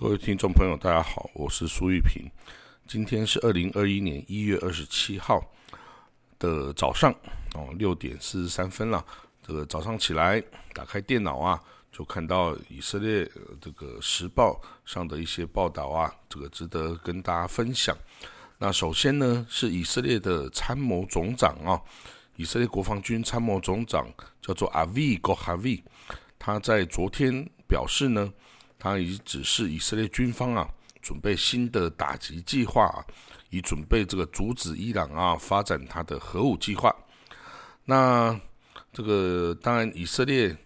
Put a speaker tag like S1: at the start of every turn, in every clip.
S1: 各位听众朋友，大家好，我是苏玉平。今天是二零二一年一月二十七号的早上哦，六点四十三分了。这个早上起来，打开电脑啊，就看到以色列这个时报上的一些报道啊，这个值得跟大家分享。那首先呢，是以色列的参谋总长啊，以色列国防军参谋总长叫做阿维戈哈维，他在昨天表示呢。他已指示以色列军方啊，准备新的打击计划，以准备这个阻止伊朗啊发展他的核武计划。那这个当然，以色列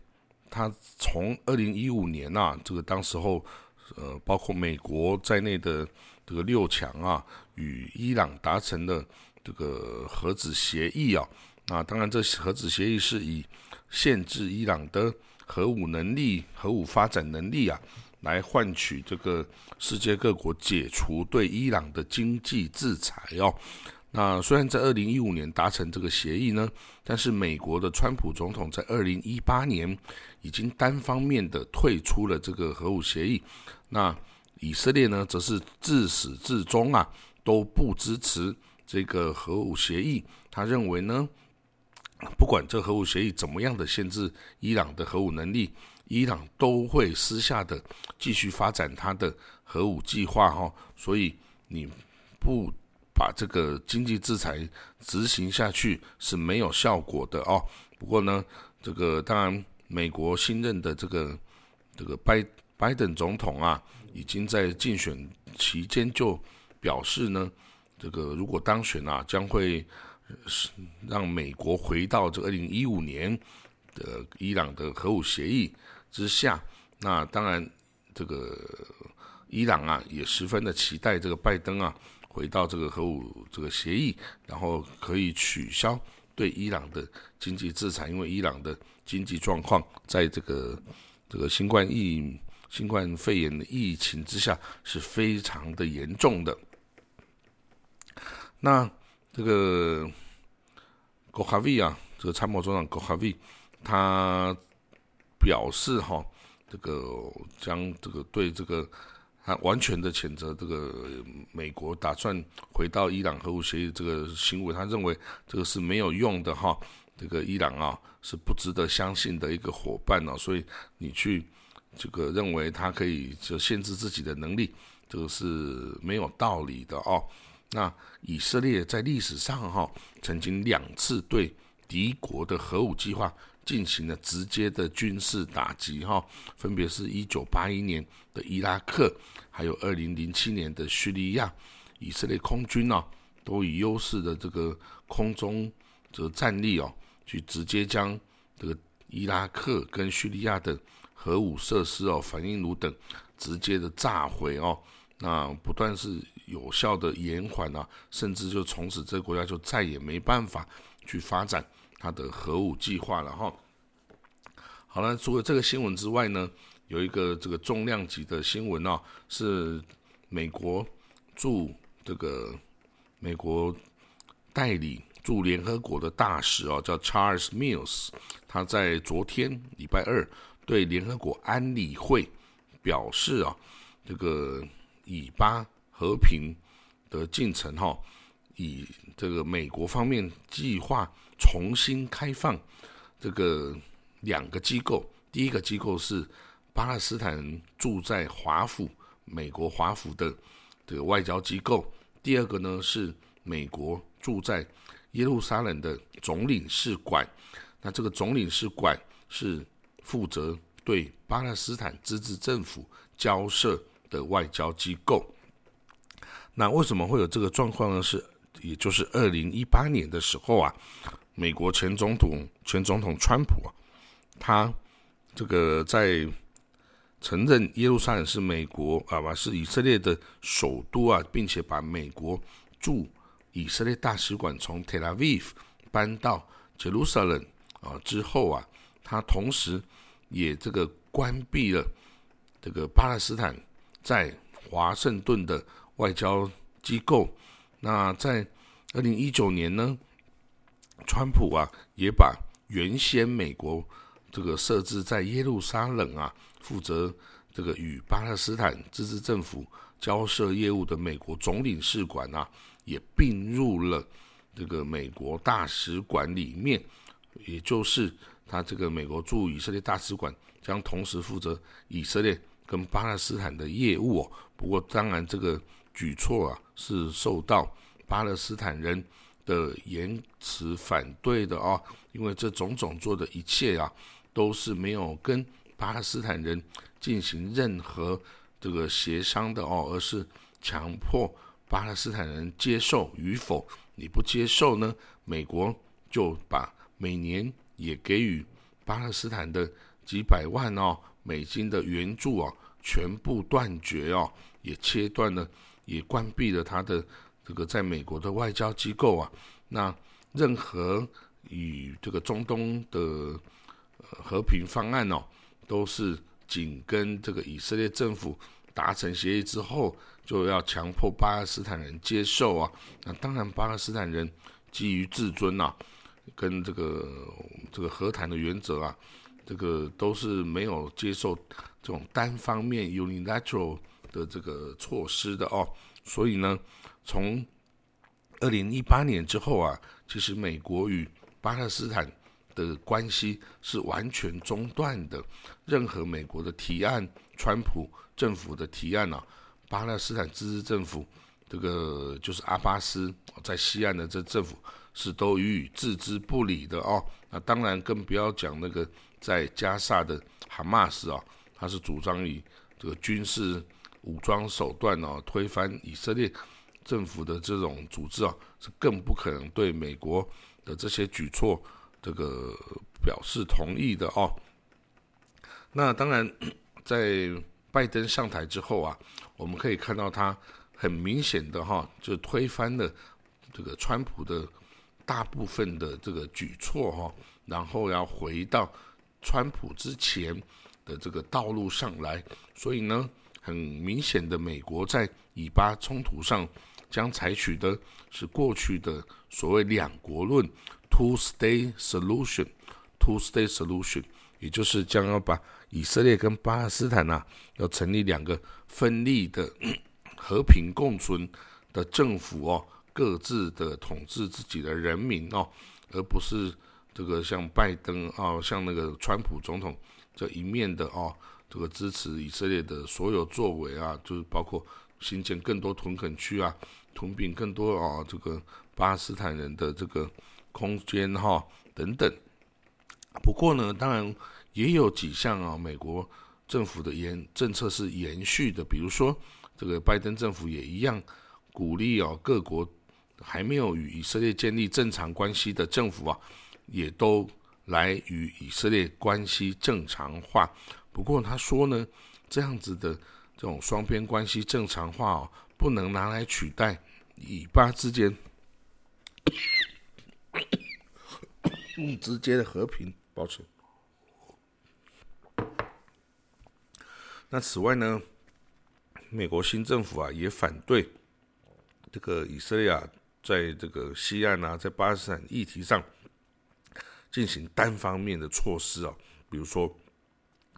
S1: 他从二零一五年呐，这个当时候呃，包括美国在内的这个六强啊，与伊朗达成的这个核子协议啊。那当然，这核子协议是以限制伊朗的。核武能力、核武发展能力啊，来换取这个世界各国解除对伊朗的经济制裁哦。那虽然在二零一五年达成这个协议呢，但是美国的川普总统在二零一八年已经单方面的退出了这个核武协议。那以色列呢，则是自始至终啊都不支持这个核武协议。他认为呢。不管这核武协议怎么样的限制伊朗的核武能力，伊朗都会私下的继续发展它的核武计划哈。所以你不把这个经济制裁执行下去是没有效果的哦。不过呢，这个当然美国新任的这个这个拜拜登总统啊，已经在竞选期间就表示呢，这个如果当选啊，将会。是让美国回到这二零一五年的伊朗的核武协议之下。那当然，这个伊朗啊也十分的期待这个拜登啊回到这个核武这个协议，然后可以取消对伊朗的经济制裁，因为伊朗的经济状况在这个这个新冠疫新冠肺炎的疫情之下是非常的严重的。那这个。戈哈维啊，这个参谋总长戈哈维，他表示哈，这个将这个对这个他完全的谴责这个美国打算回到伊朗核武协议这个行为，他认为这个是没有用的哈，这个伊朗啊是不值得相信的一个伙伴哦，所以你去这个认为他可以就限制自己的能力，这个是没有道理的哦。那以色列在历史上哈，曾经两次对敌国的核武计划进行了直接的军事打击哈，分别是一九八一年的伊拉克，还有二零零七年的叙利亚。以色列空军呢，都以优势的这个空中这个战力哦，去直接将这个伊拉克跟叙利亚的核武设施哦、反应炉等直接的炸毁哦。那不断是有效的延缓啊，甚至就从此这个国家就再也没办法去发展它的核武计划了哈。好了，除了这个新闻之外呢，有一个这个重量级的新闻啊，是美国驻这个美国代理驻联合国的大使啊，叫 Charles Mills，他在昨天礼拜二对联合国安理会表示啊，这个。以巴和平的进程，哈，以这个美国方面计划重新开放这个两个机构，第一个机构是巴勒斯坦人住在华府，美国华府的这个外交机构；第二个呢是美国住在耶路撒冷的总领事馆。那这个总领事馆是负责对巴勒斯坦自治政府交涉。的外交机构，那为什么会有这个状况呢？是，也就是二零一八年的时候啊，美国前总统前总统川普啊，他这个在承认耶路撒冷是美国啊吧是以色列的首都啊，并且把美国驻以色列大使馆从 Tel Aviv 搬到 Jerusalem 啊之后啊，他同时也这个关闭了这个巴勒斯坦。在华盛顿的外交机构，那在二零一九年呢，川普啊也把原先美国这个设置在耶路撒冷啊负责这个与巴勒斯坦自治政府交涉业务的美国总领事馆啊，也并入了这个美国大使馆里面，也就是他这个美国驻以色列大使馆将同时负责以色列跟巴勒斯坦的业务。不过，当然这个举措啊是受到巴勒斯坦人的严词反对的哦，因为这种种做的一切啊，都是没有跟巴勒斯坦人进行任何这个协商的哦，而是强迫巴勒斯坦人接受与否。你不接受呢，美国就把每年也给予巴勒斯坦的几百万哦美金的援助啊，全部断绝哦，也切断了，也关闭了他的这个在美国的外交机构啊。那任何与这个中东的和平方案哦，都是紧跟这个以色列政府达成协议之后。就要强迫巴勒斯坦人接受啊！那当然，巴勒斯坦人基于自尊呐，跟这个这个和谈的原则啊，这个都是没有接受这种单方面 unilateral 的这个措施的哦。所以呢，从二零一八年之后啊，其实美国与巴勒斯坦的关系是完全中断的。任何美国的提案，川普政府的提案啊。巴勒斯坦自治政府，这个就是阿巴斯在西岸的这政府是都予以置之不理的哦。那当然更不要讲那个在加沙的哈马斯啊，他是主张以这个军事武装手段哦推翻以色列政府的这种组织啊，是更不可能对美国的这些举措这个表示同意的哦。那当然 在。拜登上台之后啊，我们可以看到他很明显的哈，就推翻了这个川普的大部分的这个举措哈，然后要回到川普之前的这个道路上来。所以呢，很明显的，美国在以巴冲突上将采取的是过去的所谓两国论 （two-state solution），two-state solution，也就是将要把以色列跟巴勒斯坦呐，要成立两个分立的和平共存的政府哦，各自的统治自己的人民哦，而不是这个像拜登啊，像那个川普总统这一面的啊，这个支持以色列的所有作为啊，就是包括新建更多屯垦区啊，屯并更多啊，这个巴勒斯坦人的这个空间哈等等。不过呢，当然。也有几项啊，美国政府的延政策是延续的，比如说这个拜登政府也一样鼓励啊，各国还没有与以色列建立正常关系的政府啊，也都来与以色列关系正常化。不过他说呢，这样子的这种双边关系正常化哦，不能拿来取代以巴之间 直接的和平，保持。那此外呢，美国新政府啊也反对这个以色列啊在这个西岸啊，在巴勒斯坦议题上进行单方面的措施啊，比如说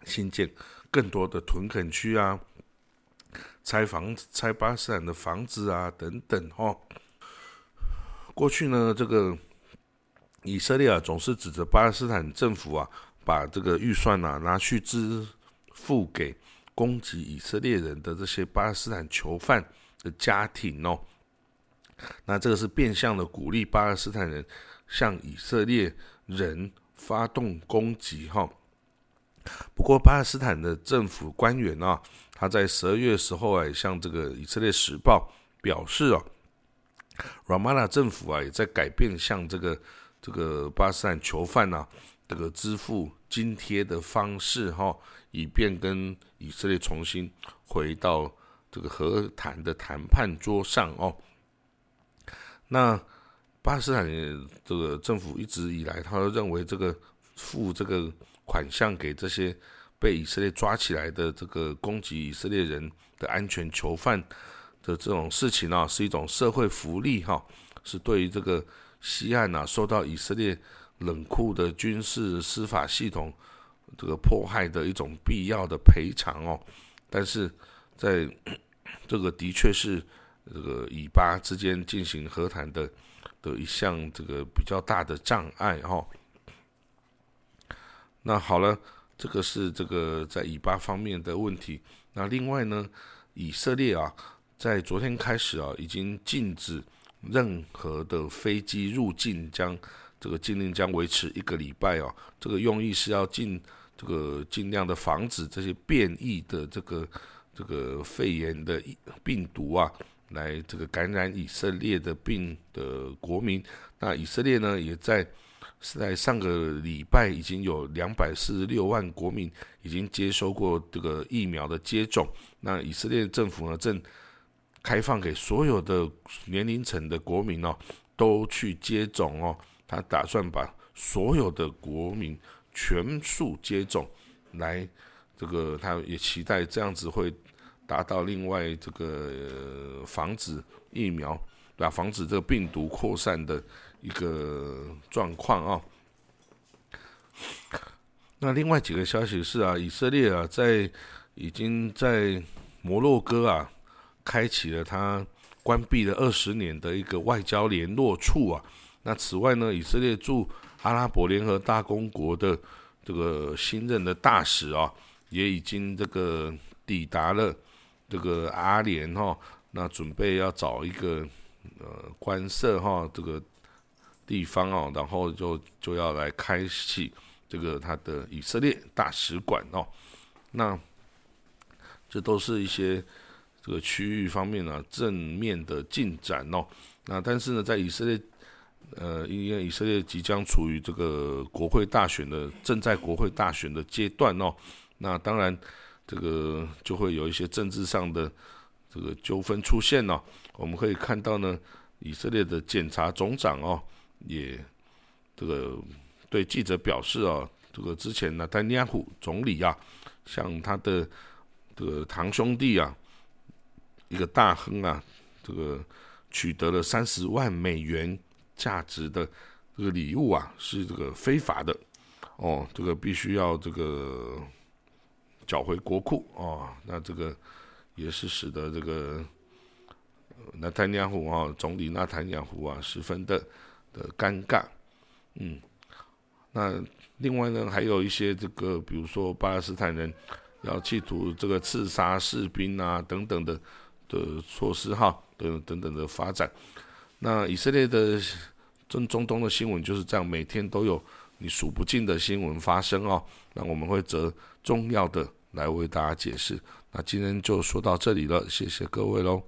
S1: 新建更多的屯垦区啊，拆房拆巴勒斯坦的房子啊等等哦。过去呢，这个以色列啊总是指着巴勒斯坦政府啊，把这个预算啊拿去支付给。攻击以色列人的这些巴勒斯坦囚犯的家庭哦，那这个是变相的鼓励巴勒斯坦人向以色列人发动攻击哈。不过巴勒斯坦的政府官员啊，他在十二月时候啊，向这个以色列时报表示哦，Ramana 政府啊也在改变向这个这个巴勒斯坦囚犯呐这个支付津贴的方式哈。以便跟以色列重新回到这个和谈的谈判桌上哦。那巴勒斯坦这个政府一直以来，他都认为这个付这个款项给这些被以色列抓起来的这个攻击以色列人的安全囚犯的这种事情啊，是一种社会福利哈，是对于这个西岸啊受到以色列冷酷的军事司法系统。这个迫害的一种必要的赔偿哦，但是在 这个的确是这个以巴之间进行和谈的的一项这个比较大的障碍哈。那好了，这个是这个在以巴方面的问题。那另外呢，以色列啊，在昨天开始啊，已经禁止任何的飞机入境，将这个禁令将维持一个礼拜哦。这个用意是要尽这个尽量的防止这些变异的这个这个肺炎的病毒啊，来这个感染以色列的病的国民。那以色列呢，也在。是在上个礼拜已经有两百四十六万国民已经接收过这个疫苗的接种。那以色列政府呢，正开放给所有的年龄层的国民哦，都去接种哦。他打算把所有的国民全数接种，来这个他也期待这样子会达到另外这个防止疫苗，啊？防止这个病毒扩散的。一个状况啊，那另外几个消息是啊，以色列啊，在已经在摩洛哥啊，开启了它关闭了二十年的一个外交联络处啊。那此外呢，以色列驻阿拉伯联合大公国的这个新任的大使啊，也已经这个抵达了这个阿联哈，那准备要找一个呃官舍哈，这个。地方哦，然后就就要来开启这个他的以色列大使馆哦，那这都是一些这个区域方面呢正面的进展哦。那但是呢，在以色列，呃，因为以色列即将处于这个国会大选的正在国会大选的阶段哦，那当然这个就会有一些政治上的这个纠纷出现哦。我们可以看到呢，以色列的检察总长哦。也这个对记者表示啊，这个之前呢，丹尼亚胡总理啊，向他的这个堂兄弟啊，一个大亨啊，这个取得了三十万美元价值的这个礼物啊，是这个非法的哦，这个必须要这个缴回国库哦，那这个也是使得这个纳坦尼亚胡啊，总理纳坦尼亚胡啊，十分的。的尴尬，嗯，那另外呢，还有一些这个，比如说巴勒斯坦人要企图这个刺杀士兵啊等等的的措施哈，等等等的发展。那以色列的中中东的新闻就是这样，每天都有你数不尽的新闻发生哦。那我们会择重要的来为大家解释。那今天就说到这里了，谢谢各位喽。